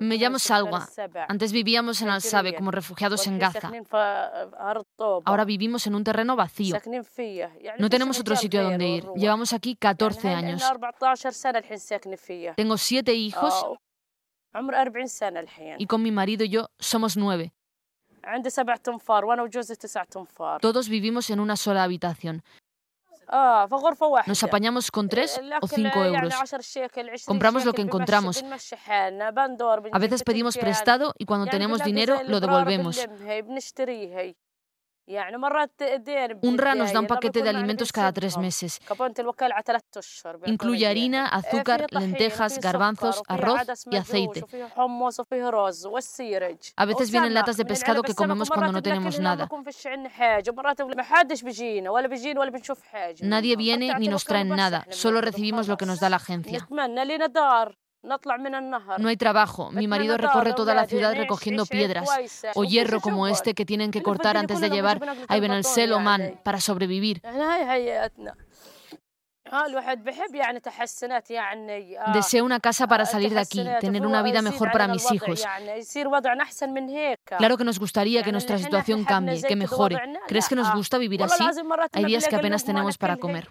Me llamo Salwa. Antes vivíamos en Al-Sabe como refugiados en Gaza. Ahora vivimos en un terreno vacío. No tenemos otro sitio a donde ir. Llevamos aquí 14 años. Tengo siete hijos y con mi marido y yo somos nueve. Todos vivimos en una sola habitación. Nos apañamos con tres o cinco euros. Compramos lo que encontramos. A veces pedimos prestado y cuando tenemos dinero lo devolvemos. UNRWA nos da un paquete de alimentos cada tres meses. Incluye harina, azúcar, lentejas, garbanzos, arroz y aceite. A veces vienen latas de pescado que comemos cuando no tenemos nada. Nadie viene ni nos trae nada, solo recibimos lo que nos da la agencia. No hay trabajo. Mi marido recorre toda la ciudad recogiendo piedras o hierro como este que tienen que cortar antes de llevar a Ibn al-Sel Oman para sobrevivir. Deseo una casa para salir de aquí, tener una vida mejor para mis hijos. Claro que nos gustaría que nuestra situación cambie, que mejore. ¿Crees que nos gusta vivir así? Hay días que apenas tenemos para comer.